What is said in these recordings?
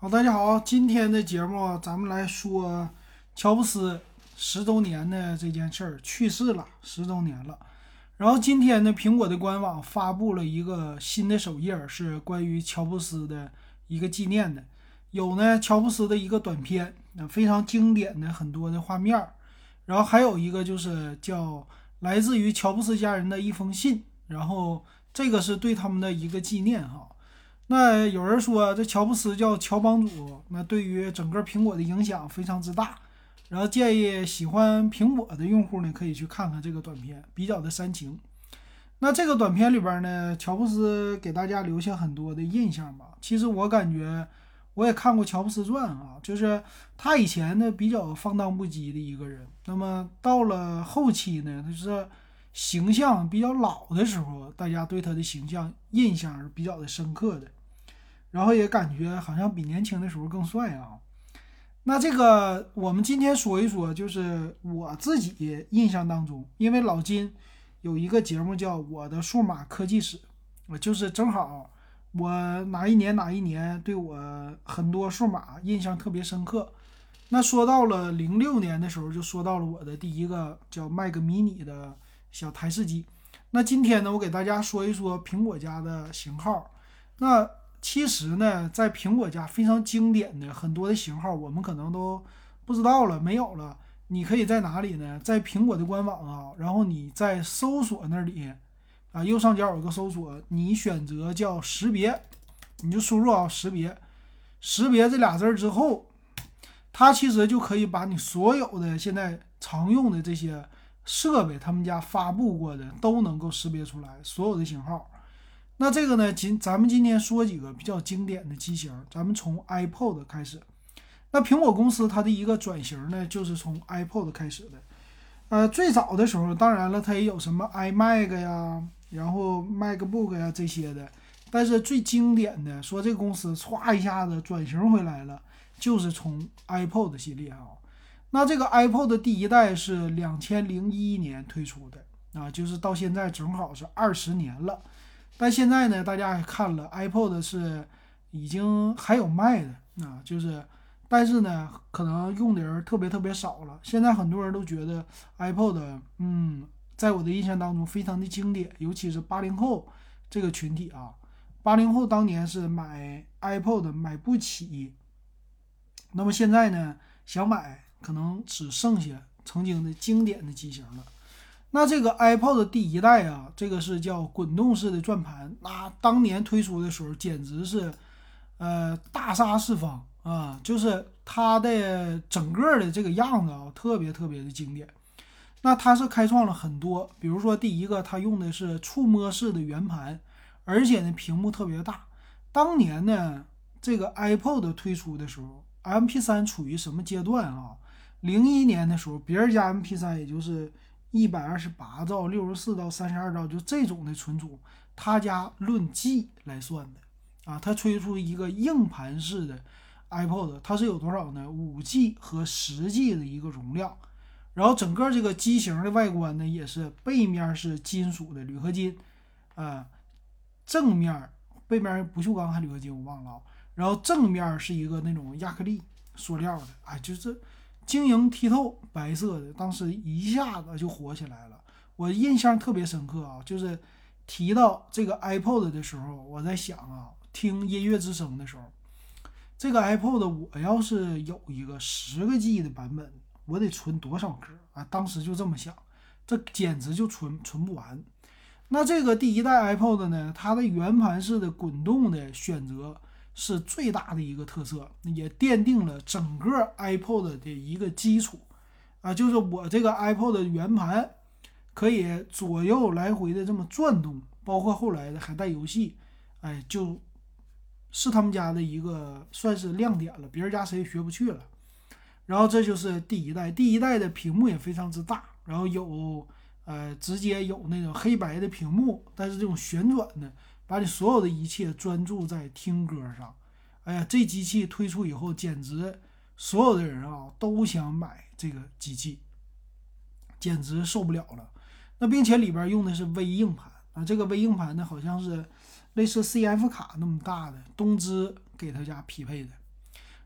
好，大家好，今天的节目咱们来说乔布斯十周年的这件事儿，去世了十周年了。然后今天呢，苹果的官网发布了一个新的首页，是关于乔布斯的一个纪念的，有呢乔布斯的一个短片，那非常经典的很多的画面儿，然后还有一个就是叫来自于乔布斯家人的一封信，然后这个是对他们的一个纪念哈。那有人说这乔布斯叫乔帮主，那对于整个苹果的影响非常之大。然后建议喜欢苹果的用户呢，可以去看看这个短片，比较的煽情。那这个短片里边呢，乔布斯给大家留下很多的印象吧。其实我感觉我也看过《乔布斯传》啊，就是他以前呢比较放荡不羁的一个人，那么到了后期呢，他是形象比较老的时候，大家对他的形象印象是比较的深刻的。然后也感觉好像比年轻的时候更帅啊。那这个我们今天说一说，就是我自己印象当中，因为老金有一个节目叫《我的数码科技史》，我就是正好我哪一年哪一年对我很多数码印象特别深刻。那说到了零六年的时候，就说到了我的第一个叫 Mac mini 的小台式机。那今天呢，我给大家说一说苹果家的型号。那其实呢，在苹果家非常经典的很多的型号，我们可能都不知道了，没有了。你可以在哪里呢？在苹果的官网啊，然后你在搜索那里啊，右上角有个搜索，你选择叫识别，你就输入啊识别，识别这俩字儿之后，它其实就可以把你所有的现在常用的这些设备，他们家发布过的都能够识别出来，所有的型号。那这个呢，今咱们今天说几个比较经典的机型，咱们从 iPod 开始。那苹果公司它的一个转型呢，就是从 iPod 开始的。呃，最早的时候，当然了，它也有什么 iMac 呀，然后 MacBook 呀这些的。但是最经典的，说这个公司歘一下子转型回来了，就是从 iPod 系列啊。那这个 iPod 第一代是两千零一年推出的啊，就是到现在正好是二十年了。但现在呢，大家也看了，iPod 是已经还有卖的啊，就是，但是呢，可能用的人特别特别少了。现在很多人都觉得 iPod，嗯，在我的印象当中非常的经典，尤其是八零后这个群体啊，八零后当年是买 iPod 买不起，那么现在呢，想买可能只剩下曾经的经典的机型了。那这个 iPod 第一代啊，这个是叫滚动式的转盘，那当年推出的时候简直是，呃，大杀四方啊！就是它的整个的这个样子啊，特别特别的经典。那它是开创了很多，比如说第一个，它用的是触摸式的圆盘，而且呢屏幕特别大。当年呢，这个 iPod 推出的时候，MP3 处于什么阶段啊？零一年的时候，别人家 MP3 也就是。一百二十八兆、六十四到三十二兆，就这种的存储，他家论 G 来算的啊。他推出一个硬盘式的 iPod，它是有多少呢？五 G 和十 G 的一个容量。然后整个这个机型的外观呢，也是背面是金属的铝合金，啊，正面背面不锈钢还铝合金我忘了啊。然后正面是一个那种亚克力塑料的，哎，就是。晶莹剔透，白色的，当时一下子就火起来了。我印象特别深刻啊，就是提到这个 iPod 的时候，我在想啊，听音乐之声的时候，这个 iPod 我要是有一个十个 G 的版本，我得存多少歌啊？当时就这么想，这简直就存存不完。那这个第一代 iPod 呢，它的圆盘式的滚动的选择。是最大的一个特色，也奠定了整个 iPod 的一个基础啊，就是我这个 iPod 的圆盘可以左右来回的这么转动，包括后来的还带游戏，哎，就是他们家的一个算是亮点了，别人家谁也学不去了。然后这就是第一代，第一代的屏幕也非常之大，然后有呃直接有那种黑白的屏幕，但是这种旋转的。把你所有的一切专注在听歌上，哎呀，这机器推出以后，简直所有的人啊都想买这个机器，简直受不了了。那并且里边用的是微硬盘啊，这个微硬盘呢好像是类似 CF 卡那么大的，东芝给他家匹配的。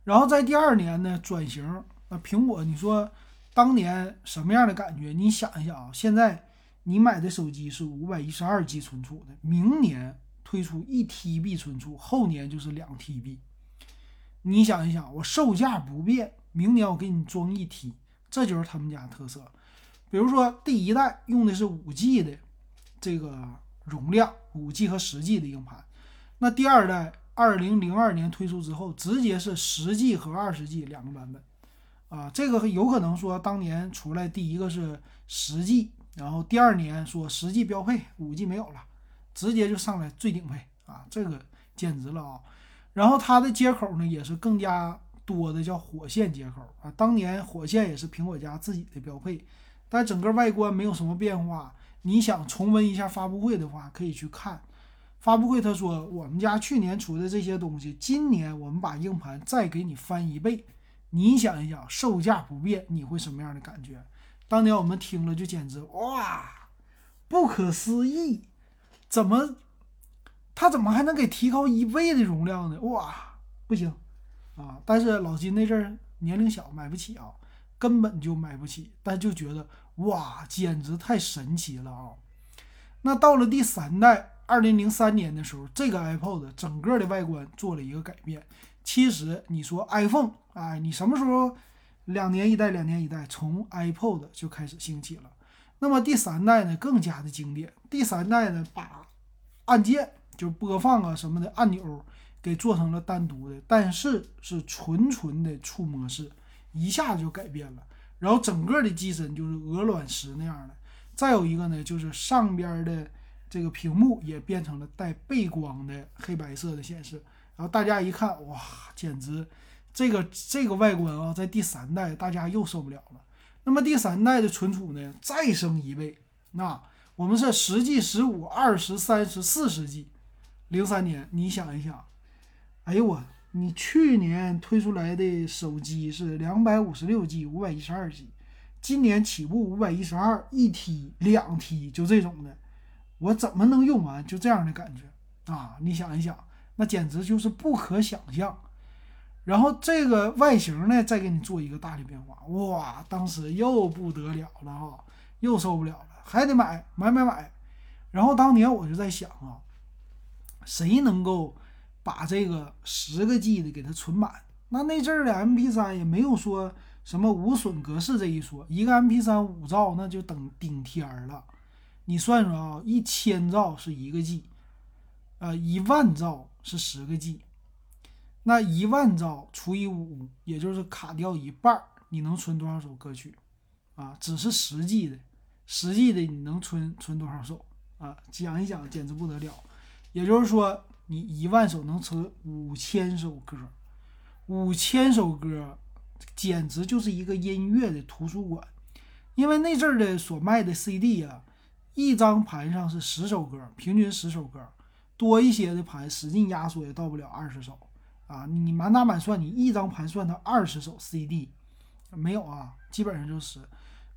然后在第二年呢转型，那苹果你说当年什么样的感觉？你想一想啊，现在你买的手机是五百一十二 G 存储的，明年推出一 TB 存储，后年就是两 TB。你想一想，我售价不变，明年我给你装一 T，这就是他们家特色。比如说第一代用的是五 G 的这个容量，五 G 和十 G 的硬盘，那第二代二零零二年推出之后，直接是十 G 和二十 G 两个版本。啊，这个有可能说当年出来第一个是十 G，然后第二年说十 G 标配，五 G 没有了，直接就上来最顶配啊，这个简直了啊！然后它的接口呢也是更加多的，叫火线接口啊。当年火线也是苹果家自己的标配，但整个外观没有什么变化。你想重温一下发布会的话，可以去看发布会。他说我们家去年出的这些东西，今年我们把硬盘再给你翻一倍。你想一想，售价不变，你会什么样的感觉？当年我们听了就简直哇，不可思议，怎么？他怎么还能给提高一倍的容量呢？哇，不行啊！但是老金那阵儿年龄小，买不起啊，根本就买不起。但就觉得哇，简直太神奇了啊！那到了第三代，二零零三年的时候，这个 iPod 整个的外观做了一个改变。其实你说 iPhone，哎，你什么时候两年一代，两年一代，从 iPod 就开始兴起了。那么第三代呢，更加的经典。第三代呢，把按键。就播放啊什么的按钮给做成了单独的，但是是纯纯的触摸式，一下就改变了。然后整个的机身就是鹅卵石那样的。再有一个呢，就是上边的这个屏幕也变成了带背光的黑白色的显示。然后大家一看，哇，简直这个这个外观啊，在第三代大家又受不了了。那么第三代的存储呢，再升一倍，那我们是十 G、十五、二十、三十、四十 G。零三年，你想一想，哎呦我，你去年推出来的手机是两百五十六 G、五百一十二 G，今年起步五百一十二，一 T、两 T 就这种的，我怎么能用完？就这样的感觉啊！你想一想，那简直就是不可想象。然后这个外形呢，再给你做一个大的变化，哇，当时又不得了了啊，又受不了了，还得买买买买。然后当年我就在想啊。谁能够把这个十个 G 的给它存满？那那阵儿的 MP3 也没有说什么无损格式这一说，一个 MP3 五兆那就等顶天儿了。你算算啊，一千兆是一个 G，呃，一万兆是十个 G，那一万兆除以五，也就是卡掉一半儿，你能存多少首歌曲？啊，只是实际的，实际的你能存存多少首？啊，讲一讲，简直不得了。也就是说，你一万首能存五千首歌，五千首歌，简直就是一个音乐的图书馆。因为那阵儿的所卖的 CD 啊，一张盘上是十首歌，平均十首歌，多一些的盘使劲压缩也到不了二十首啊。你满打满算，你一张盘算到二十首 CD，没有啊，基本上就是。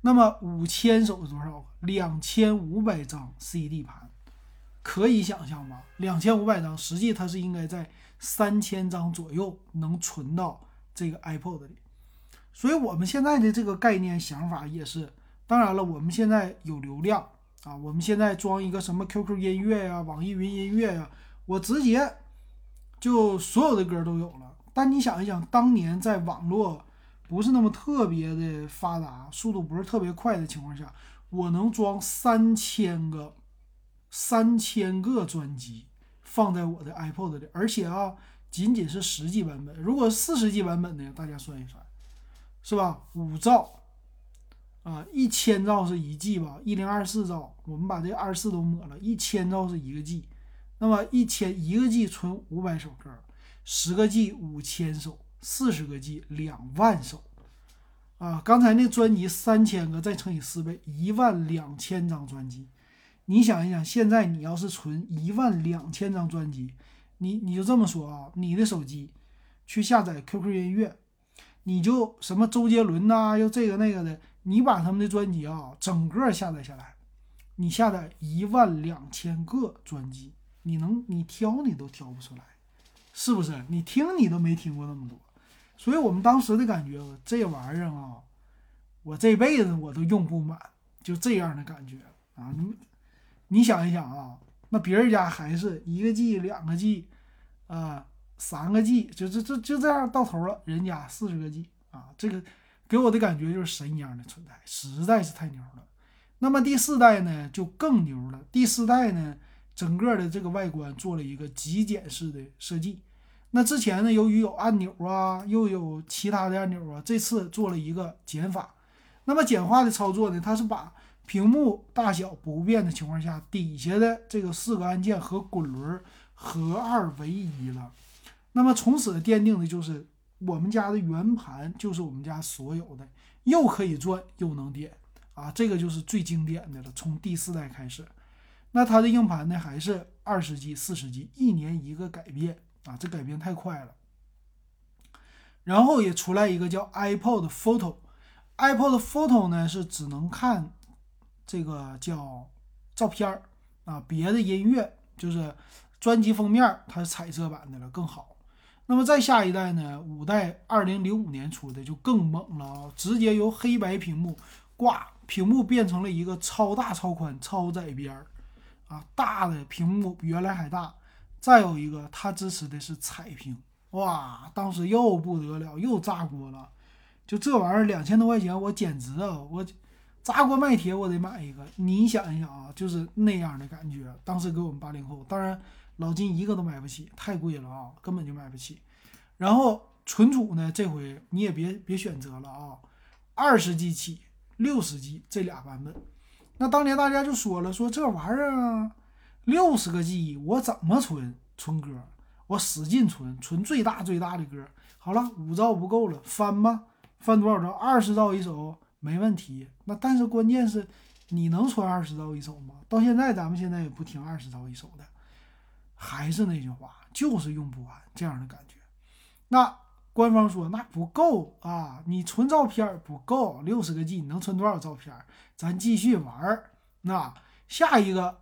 那么五千首是多少？两千五百张 CD 盘。可以想象吗？两千五百张，实际它是应该在三千张左右能存到这个 iPod 里。所以我们现在的这个概念想法也是，当然了，我们现在有流量啊，我们现在装一个什么 QQ 音乐呀、网易云音乐呀，我直接就所有的歌都有了。但你想一想，当年在网络不是那么特别的发达、速度不是特别快的情况下，我能装三千个。三千个专辑放在我的 iPod 里，而且啊，仅仅是十 G 版本。如果四十 G 版本呢？大家算一算，是吧？五兆啊，一千兆是一 G 吧？一零二四兆，我们把这二十四都抹了，一千兆是一个 G。那么一千一个 G 存五百首歌，十个 G 五千首，四十个 G 两万首啊！刚才那专辑三千个，再乘以四倍，一万两千张专辑。你想一想，现在你要是存一万两千张专辑，你你就这么说啊，你的手机去下载 QQ 音乐，你就什么周杰伦呐，又这个那个的，你把他们的专辑啊整个下载下来，你下载一万两千个专辑，你能你挑你都挑不出来，是不是？你听你都没听过那么多，所以我们当时的感觉，这玩意儿啊，我这辈子我都用不满，就这样的感觉啊。你你想一想啊，那别人家还是一个 G、两个 G，啊，三个 G，就这这就这样到头了，人家四十个 G 啊，这个给我的感觉就是神一样的存在，实在是太牛了。那么第四代呢，就更牛了。第四代呢，整个的这个外观做了一个极简式的设计。那之前呢，由于有按钮啊，又有其他的按钮啊，这次做了一个减法。那么简化的操作呢，它是把屏幕大小不变的情况下，底下的这个四个按键和滚轮合二为一了。那么从此奠定的就是我们家的圆盘就是我们家所有的，又可以转又能点。啊，这个就是最经典的了。从第四代开始，那它的硬盘呢还是二十 G、四十 G，一年一个改变啊，这改变太快了。然后也出来一个叫 iPod Photo，iPod Photo 呢是只能看这个叫照片儿啊，别的音乐就是专辑封面它是彩色版的了，更好。那么再下一代呢，五代二零零五年出的就更猛了啊，直接由黑白屏幕挂。屏幕变成了一个超大、超宽、超窄边儿，啊，大的屏幕比原来还大。再有一个，它支持的是彩屏，哇，当时又不得了，又炸锅了。就这玩意儿，两千多块钱，我简直啊，我砸锅卖铁，我得买一个。你想一想啊，就是那样的感觉。当时给我们八零后，当然老金一个都买不起，太贵了啊，根本就买不起。然后存储呢，这回你也别别选择了啊，二十 G 起。六十 G 这俩版本，那当年大家就说了，说这玩意儿，六十个 G 我怎么存存歌？我使劲存，存最大最大的歌。好了，五兆不够了，翻吧，翻多少兆？二十兆一首没问题。那但是关键是，你能存二十兆一首吗？到现在咱们现在也不听二十兆一首的，还是那句话，就是用不完这样的感觉。那。官方说那不够啊，你存照片不够，六十个 G 你能存多少照片？咱继续玩儿。那下一个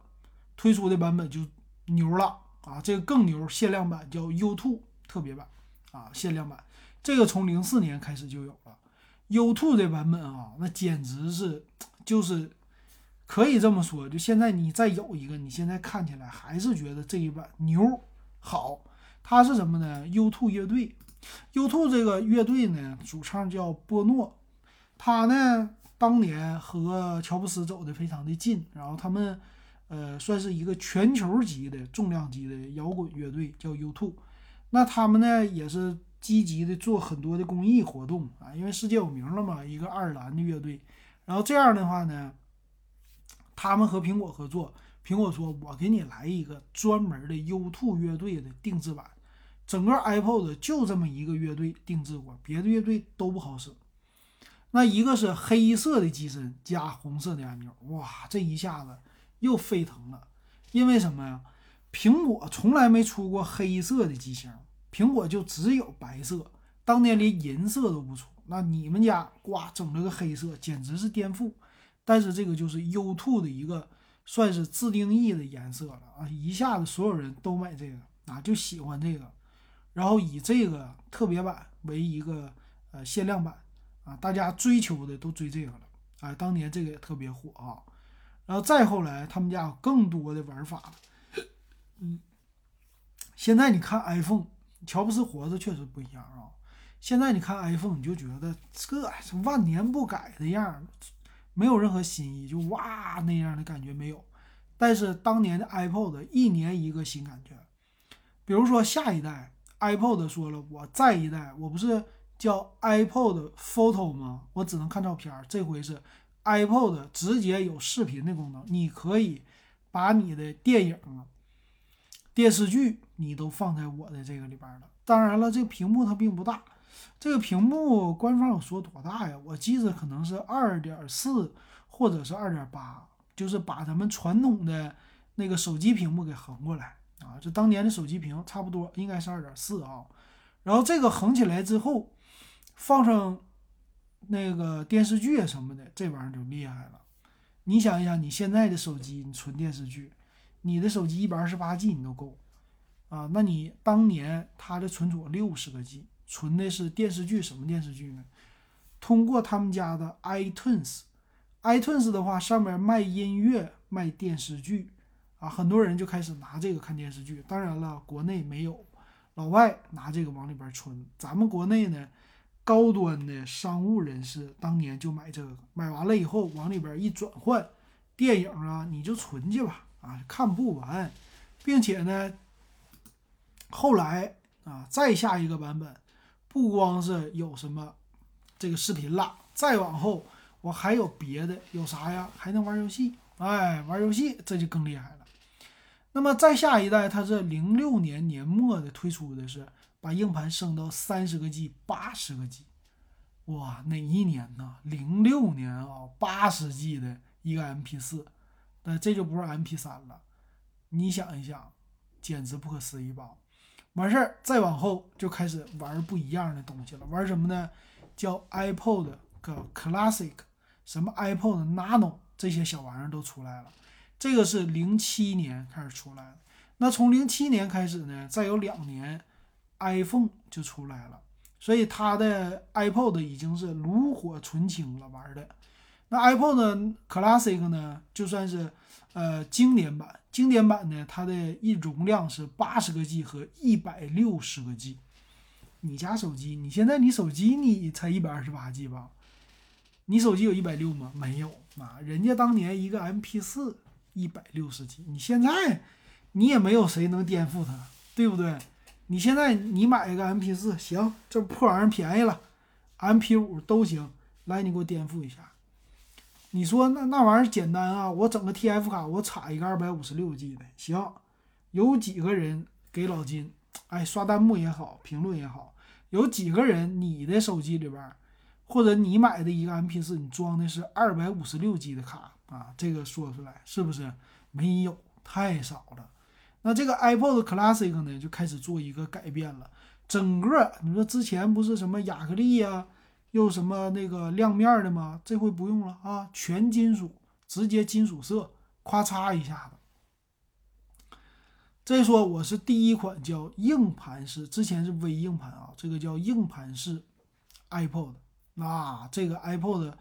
推出的版本就牛了啊，这个更牛，限量版叫 U2 特别版啊，限量版。这个从零四年开始就有了 U2 的版本啊，那简直是就是可以这么说，就现在你再有一个，你现在看起来还是觉得这一版牛好。它是什么呢？U2 乐队。U2 这个乐队呢，主唱叫波诺，他呢当年和乔布斯走的非常的近，然后他们呃算是一个全球级的重量级的摇滚乐队，叫 U2。那他们呢也是积极的做很多的公益活动啊，因为世界有名了嘛，一个爱尔兰的乐队。然后这样的话呢，他们和苹果合作，苹果说我给你来一个专门的 U2 乐队的定制版。整个 iPod 就这么一个乐队定制过，别的乐队都不好使。那一个是黑色的机身加红色的按钮，哇，这一下子又沸腾了。因为什么呀？苹果从来没出过黑色的机型，苹果就只有白色，当年连银色都不出。那你们家哇，整了个黑色，简直是颠覆。但是这个就是 U2 的一个算是自定义的颜色了啊，一下子所有人都买这个啊，就喜欢这个。然后以这个特别版为一个呃限量版啊，大家追求的都追这个了啊。当年这个也特别火啊。然后再后来，他们家有更多的玩法了。嗯，现在你看 iPhone，乔布斯活着确实不一样啊。现在你看 iPhone，你就觉得这是万年不改的样，没有任何新意，就哇那样的感觉没有。但是当年的 iPod 一年一个新感觉，比如说下一代。iPod 说了，我再一代，我不是叫 iPod Photo 吗？我只能看照片。这回是 iPod 直接有视频的功能，你可以把你的电影、电视剧你都放在我的这个里边了。当然了，这个屏幕它并不大，这个屏幕官方有说多大呀？我记着可能是二点四或者是二点八，就是把咱们传统的那个手机屏幕给横过来。啊，这当年的手机屏差不多应该是二点四啊，然后这个横起来之后，放上那个电视剧什么的，这玩意儿就厉害了。你想一想，你现在的手机，你存电视剧，你的手机一百二十八 G 你都够啊，那你当年它的存储六十个 G，存的是电视剧，什么电视剧呢？通过他们家的 iTunes，iTunes 的话上面卖音乐、卖电视剧啊，很多人就开始拿这个看电视剧。当然了，国内没有，老外拿这个往里边存。咱们国内呢，高端的商务人士当年就买这个，买完了以后往里边一转换，电影啊你就存去吧，啊看不完，并且呢，后来啊再下一个版本，不光是有什么。这个视频了，再往后我还有别的，有啥呀？还能玩游戏，哎，玩游戏这就更厉害了。那么再下一代，它是零六年年末的推出的是把硬盘升到三十个 G、八十个 G，哇，哪一年呢？零六年啊，八十 G 的一个 MP 四，那这就不是 MP 三了。你想一想，简直不可思议吧？完事儿再往后就开始玩不一样的东西了，玩什么呢？叫 iPod 个 Classic，什么 iPod Nano 这些小玩意儿都出来了。这个是零七年开始出来的。那从零七年开始呢，再有两年，iPhone 就出来了。所以它的 iPod 已经是炉火纯青了玩的。那 iPod Classic 呢，就算是呃经典版。经典版呢，它的一容量是八十个 G 和一百六十个 G。你家手机，你现在你手机你才一百二十八 G 吧？你手机有一百六吗？没有啊！人家当年一个 MP 四一百六十 G，你现在你也没有谁能颠覆它，对不对？你现在你买一个 MP 四，行，这破玩意儿便宜了，MP 五都行，来你给我颠覆一下。你说那那玩意儿简单啊？我整个 TF 卡，我插一个二百五十六 G 的，行。有几个人给老金？哎，刷弹幕也好，评论也好。有几个人，你的手机里边，或者你买的一个 MP 四，你装的是二百五十六 G 的卡啊？这个说出来是不是没有？太少了。那这个 iPod Classic 呢，就开始做一个改变了。整个你说之前不是什么亚克力呀，又什么那个亮面的吗？这回不用了啊，全金属，直接金属色，咔嚓一下子。再说我是第一款叫硬盘式，之前是微硬盘啊，这个叫硬盘式 iPod，那这个 iPod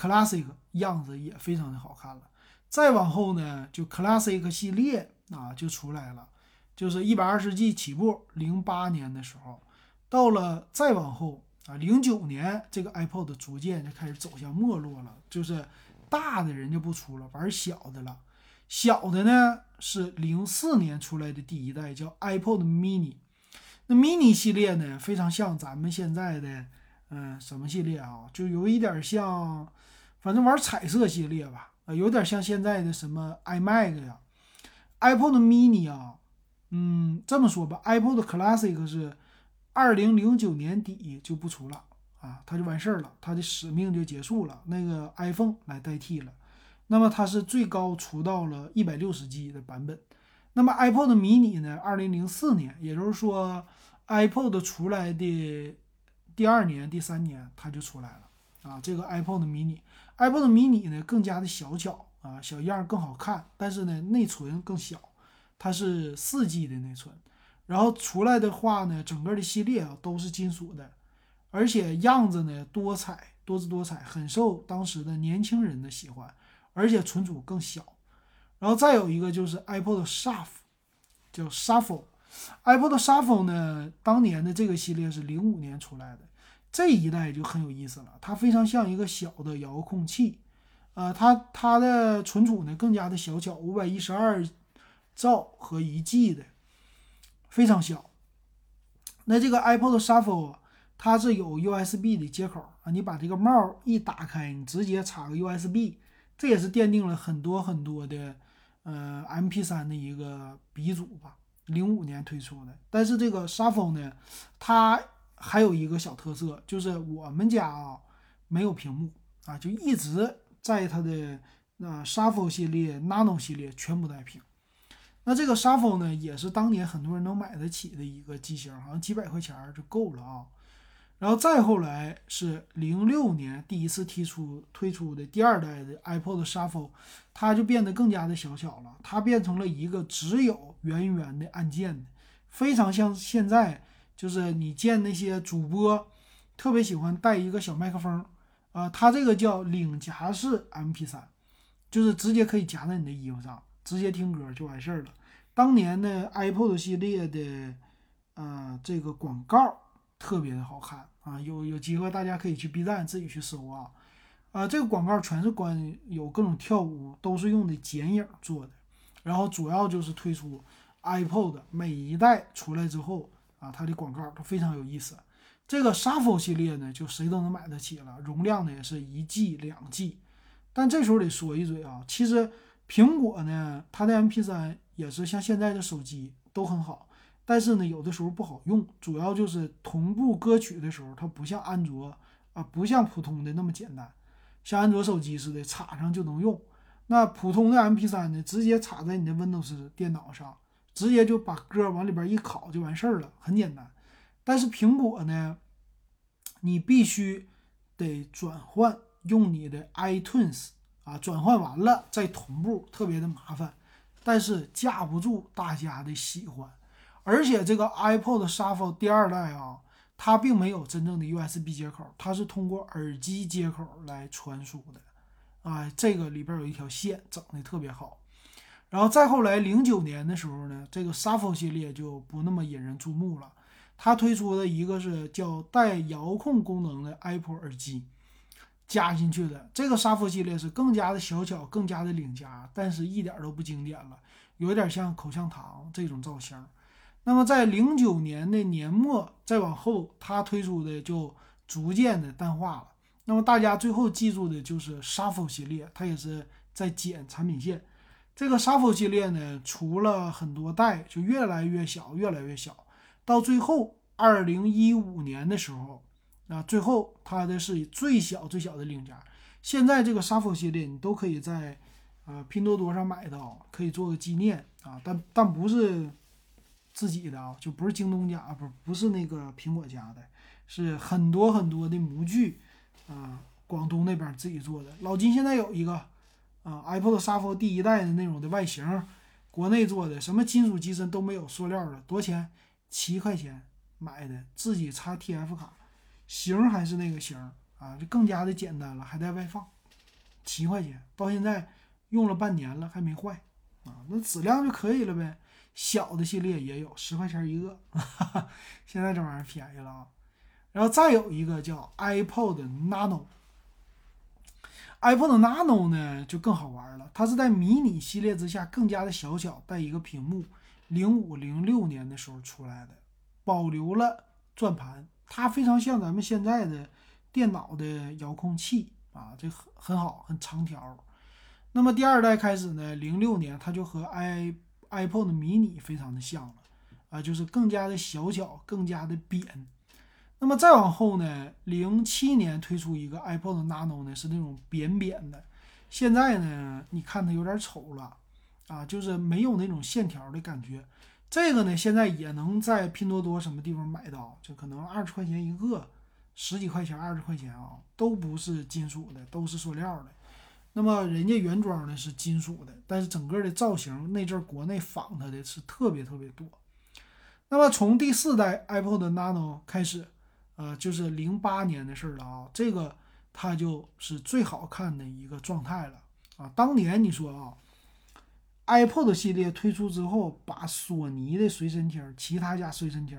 Classic 样子也非常的好看了。再往后呢，就 Classic 系列啊就出来了，就是一百二十 G 起步。零八年的时候，到了再往后啊，零九年这个 iPod 逐渐就开始走向没落了，就是大的人就不出了，玩小的了。小的呢是零四年出来的第一代，叫 iPod Mini。那 Mini 系列呢，非常像咱们现在的，嗯，什么系列啊？就有一点像，反正玩彩色系列吧，呃，有点像现在的什么 iMac 呀。iPod Mini 啊，嗯，这么说吧，iPod Classic 是二零零九年底就不出了啊，它就完事儿了，它的使命就结束了，那个 iPhone 来代替了。那么它是最高出到了一百六十 G 的版本。那么 iPod mini 呢？二零零四年，也就是说 iPod 出来的第二年、第三年，它就出来了啊。这个 iPod mini，iPod mini 呢更加的小巧啊，小样更好看，但是呢内存更小，它是四 G 的内存。然后出来的话呢，整个的系列啊都是金属的，而且样子呢多彩多姿多彩，很受当时的年轻人的喜欢。而且存储更小，然后再有一个就是 iPod Shuffle，叫 Shuffle，iPod Shuffle 呢，当年的这个系列是零五年出来的，这一代就很有意思了，它非常像一个小的遥控器，呃，它它的存储呢更加的小巧，五百一十二兆和一 G 的，非常小。那这个 iPod Shuffle 它是有 USB 的接口啊，你把这个帽一打开，你直接插个 USB。这也是奠定了很多很多的，呃，MP3 的一个鼻祖吧。零五年推出的，但是这个 Shuffle 呢，它还有一个小特色，就是我们家啊没有屏幕啊，就一直在它的那 Shuffle 系列、Nano 系列全部带屏。那这个 Shuffle 呢，也是当年很多人能买得起的一个机型，好像几百块钱就够了啊。然后再后来是零六年第一次提出推出的第二代的 iPod Shuffle，它就变得更加的小巧了，它变成了一个只有圆圆的按键的，非常像现在就是你见那些主播特别喜欢带一个小麦克风啊，它这个叫领夹式 MP3，就是直接可以夹在你的衣服上，直接听歌就完事儿了。当年的 iPod 系列的呃这个广告特别的好看啊，有有机会大家可以去 B 站自己去搜啊。啊，这个广告全是关有各种跳舞，都是用的剪影做的。然后主要就是推出 iPod 每一代出来之后啊，它的广告都非常有意思。这个 Shuffle 系列呢，就谁都能买得起了，容量呢也是一 G 两 G。但这时候得说一嘴啊，其实苹果呢，它的 MP3 也是像现在的手机都很好，但是呢，有的时候不好用，主要就是同步歌曲的时候，它不像安卓啊，不像普通的那么简单。像安卓手机似的，插上就能用。那普通的 MP3 呢，直接插在你的 Windows 电脑上，直接就把歌往里边一拷就完事儿了，很简单。但是苹果呢，你必须得转换用你的 iTunes 啊，转换完了再同步，特别的麻烦。但是架不住大家的喜欢，而且这个 iPod Shuffle 第二代啊。它并没有真正的 USB 接口，它是通过耳机接口来传输的，啊，这个里边有一条线，整的特别好。然后再后来，零九年的时候呢，这个 Shuffle 系列就不那么引人注目了。它推出的一个是叫带遥控功能的 Apple 耳机，加进去的这个 Shuffle 系列是更加的小巧，更加的领夹，但是一点都不经典了，有点像口香糖这种造型。那么在零九年的年末，再往后，它推出的就逐渐的淡化了。那么大家最后记住的就是 Shuffle 系列，它也是在减产品线。这个沙夫系列呢，除了很多代，就越来越小，越来越小。到最后，二零一五年的时候，啊，最后它的是最小最小的领夹。现在这个沙夫系列，你都可以在呃拼多多上买到，可以做个纪念啊，但但不是。自己的啊，就不是京东家，不不是那个苹果家的，是很多很多的模具啊，广东那边自己做的。老金现在有一个啊，iPod Shuffle 第一代的那种的外形，国内做的，什么金属机身都没有，塑料的，多少钱？七块钱买的，自己插 TF 卡，型还是那个型啊，就更加的简单了，还带外放，七块钱，到现在用了半年了还没坏啊，那质量就可以了呗。小的系列也有十块钱一个，现在这玩意儿便宜了啊。然后再有一个叫 iPod Nano Nano，iPod Nano 呢就更好玩了，它是在迷你系列之下更加的小巧，带一个屏幕。零五零六年的时候出来的，保留了转盘，它非常像咱们现在的电脑的遥控器啊，这很很好，很长条。那么第二代开始呢，零六年它就和 i iPod mini 非常的像了啊，就是更加的小巧，更加的扁。那么再往后呢，零七年推出一个 iPod Nano 呢，是那种扁扁的。现在呢，你看它有点丑了啊，就是没有那种线条的感觉。这个呢，现在也能在拼多多什么地方买到，就可能二十块钱一个，十几块钱、二十块钱啊，都不是金属的，都是塑料的。那么人家原装的是金属的，但是整个的造型那阵国内仿它的是特别特别多。那么从第四代 iPod Nano 开始，呃，就是零八年的事儿了啊，这个它就是最好看的一个状态了啊。当年你说啊，iPod 系列推出之后，把索尼的随身听、其他家随身听、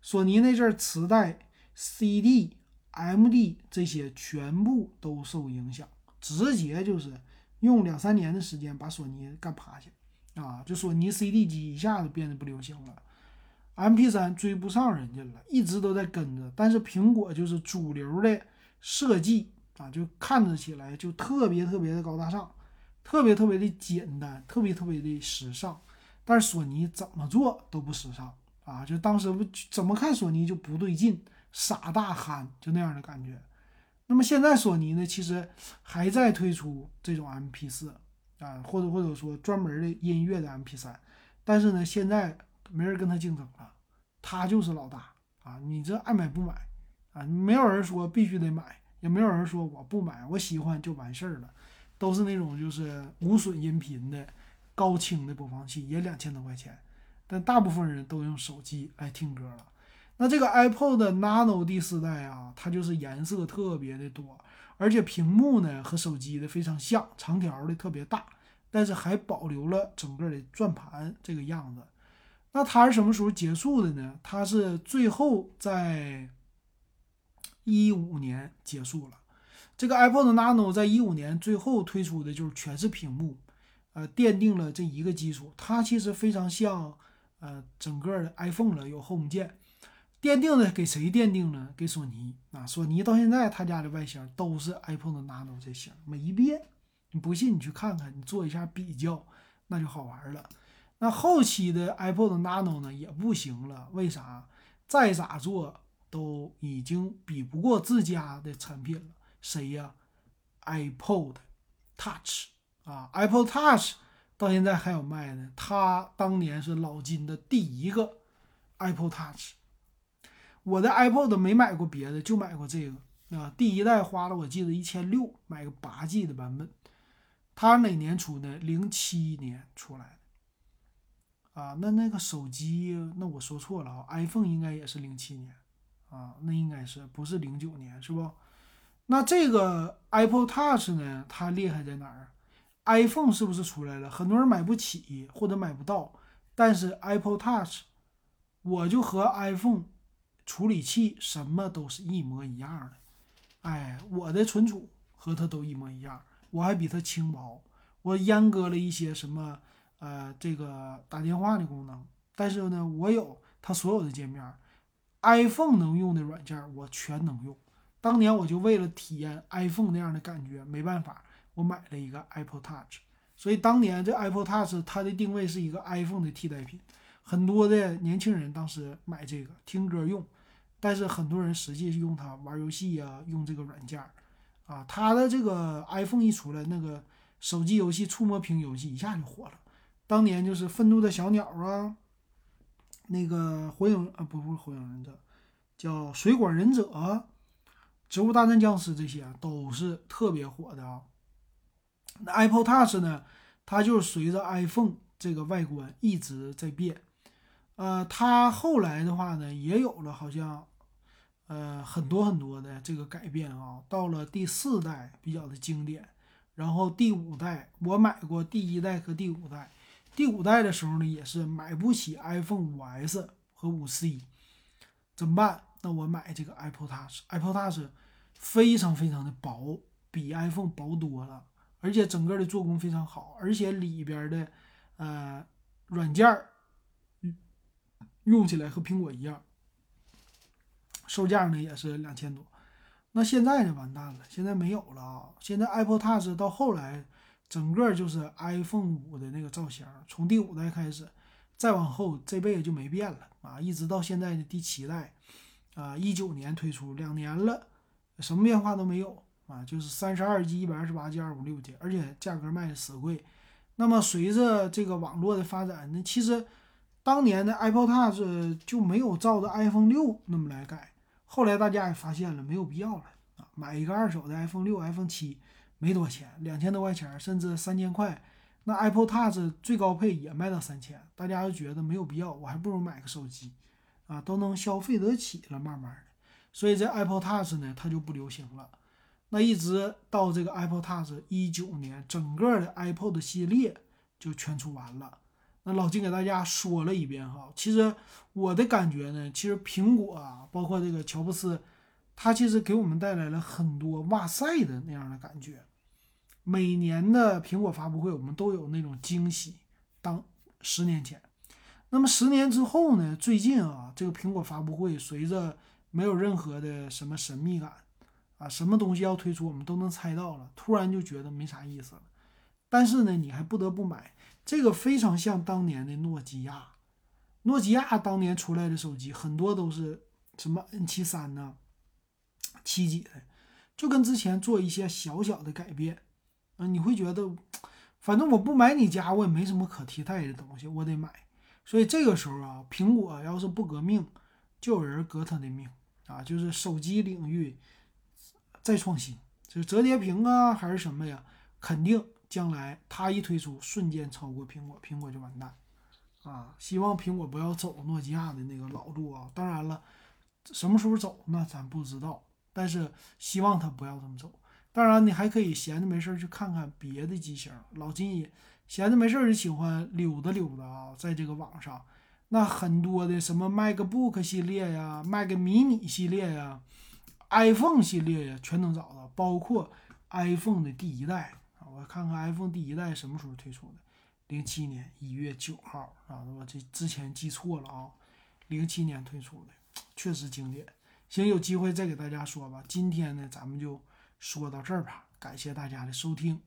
索尼那阵儿磁带、CD、MD 这些全部都受影响。直接就是用两三年的时间把索尼干趴下啊！就索尼 CD 机一下子变得不流行了，MP3 追不上人家了，一直都在跟着。但是苹果就是主流的设计啊，就看着起来就特别特别的高大上，特别特别的简单，特别特别的时尚。但是索尼怎么做都不时尚啊！就当时不怎么看索尼就不对劲，傻大憨就那样的感觉。那么现在索尼呢，其实还在推出这种 MP4 啊，或者或者说专门的音乐的 MP3，但是呢，现在没人跟他竞争了，他就是老大啊！你这爱买不买啊？没有人说必须得买，也没有人说我不买，我喜欢就完事儿了，都是那种就是无损音频的高清的播放器，也两千多块钱，但大部分人都用手机来听歌了。那这个 iPod Nano 第四代啊，它就是颜色特别的多，而且屏幕呢和手机的非常像，长条的特别大，但是还保留了整个的转盘这个样子。那它是什么时候结束的呢？它是最后在一五年结束了。这个 iPod Nano 在一五年最后推出的就是全是屏幕，呃，奠定了这一个基础。它其实非常像呃整个的 iPhone 了，有 Home 键。奠定的给谁奠定呢？给索尼啊！索尼到现在他家的外形都是 iPod Nano 这型，没变。你不信你去看看，你做一下比较，那就好玩了。那后期的 iPod Nano 呢也不行了，为啥？再咋做都已经比不过自家的产品了。谁呀？iPod Touch 啊，iPod Touch 到现在还有卖的。它当年是老金的第一个 iPod Touch。我的 iPod 没买过别的，就买过这个啊。第一代花了我记得一千六买个八 G 的版本。它哪年出的？零七年出来的啊。那那个手机，那我说错了啊，iPhone 应该也是零七年啊，那应该是不是零九年是不？那这个 Apple Touch 呢？它厉害在哪儿？iPhone 是不是出来了？很多人买不起或者买不到，但是 Apple Touch 我就和 iPhone 处理器什么都是一模一样的。哎，我的存储和它都一模一样，我还比它轻薄。我阉割了一些什么呃这个打电话的功能，但是呢，我有它所有的界面，iPhone 能用的软件我全能用。当年我就为了体验 iPhone 那样的感觉，没办法，我买了一个 Apple Touch。所以当年这 Apple Touch 它的定位是一个 iPhone 的替代品，很多的年轻人当时买这个听歌用，但是很多人实际是用它玩游戏呀，用这个软件啊。它的这个 iPhone 一出来，那个手机游戏触摸屏游戏一下就火了。当年就是愤怒的小鸟啊，那个火影啊，不不是火影忍者，叫水果忍者。植物大战僵尸这些啊都是特别火的啊。那 Apple Touch 呢？它就是随着 iPhone 这个外观一直在变。呃，它后来的话呢，也有了好像呃很多很多的这个改变啊。到了第四代比较的经典，然后第五代我买过第一代和第五代。第五代的时候呢，也是买不起 iPhone 五 S 和五 C，怎么办？那我买这个 Apple Touch，Apple Touch 非常非常的薄，比 iPhone 薄多了，而且整个的做工非常好，而且里边的呃软件用起来和苹果一样，售价呢也是两千多。那现在呢完蛋了，现在没有了啊！现在 Apple Touch 到后来整个就是 iPhone 五的那个造型，从第五代开始，再往后这辈子就没变了啊，一直到现在的第七代。啊，一九年推出，两年了，什么变化都没有啊，就是三十二 G、一百二十八 G、二五六 G，而且价格卖的死贵。那么随着这个网络的发展，那其实当年的 Apple Touch 就没有照着 iPhone 六那么来改。后来大家也发现了，没有必要了啊，买一个二手的 iPhone 六、iPhone 七没多钱，两千多块钱，甚至三千块。那 Apple Touch 最高配也卖到三千，大家就觉得没有必要，我还不如买个手机。啊，都能消费得起了，慢慢的，所以这 Apple Touch 呢，它就不流行了。那一直到这个 Apple Touch 一九年，整个的 Apple 的系列就全出完了。那老金给大家说了一遍哈，其实我的感觉呢，其实苹果啊，包括这个乔布斯，他其实给我们带来了很多哇塞的那样的感觉。每年的苹果发布会，我们都有那种惊喜。当十年前。那么十年之后呢？最近啊，这个苹果发布会随着没有任何的什么神秘感啊，什么东西要推出，我们都能猜到了。突然就觉得没啥意思了。但是呢，你还不得不买。这个非常像当年的诺基亚，诺基亚当年出来的手机很多都是什么 N 七三呢，七几的，就跟之前做一些小小的改变啊，你会觉得，反正我不买你家，我也没什么可替代的东西，我得买。所以这个时候啊，苹果要是不革命，就有人革他的命啊！就是手机领域再创新，就是折叠屏啊，还是什么呀？肯定将来它一推出，瞬间超过苹果，苹果就完蛋啊！希望苹果不要走诺基亚的那个老路啊！当然了，什么时候走那咱不知道，但是希望它不要这么走。当然，你还可以闲着没事儿去看看别的机型。老金也闲着没事儿就喜欢溜达溜达啊，在这个网上，那很多的什么 MacBook 系列呀、Mac mini 系列呀、iPhone 系列呀，全能找到，包括 iPhone 的第一代啊。我看看 iPhone 第一代什么时候推出的？零七年一月九号啊，我这之前记错了啊，零七年推出的，确实经典。行，有机会再给大家说吧。今天呢，咱们就说到这儿吧，感谢大家的收听。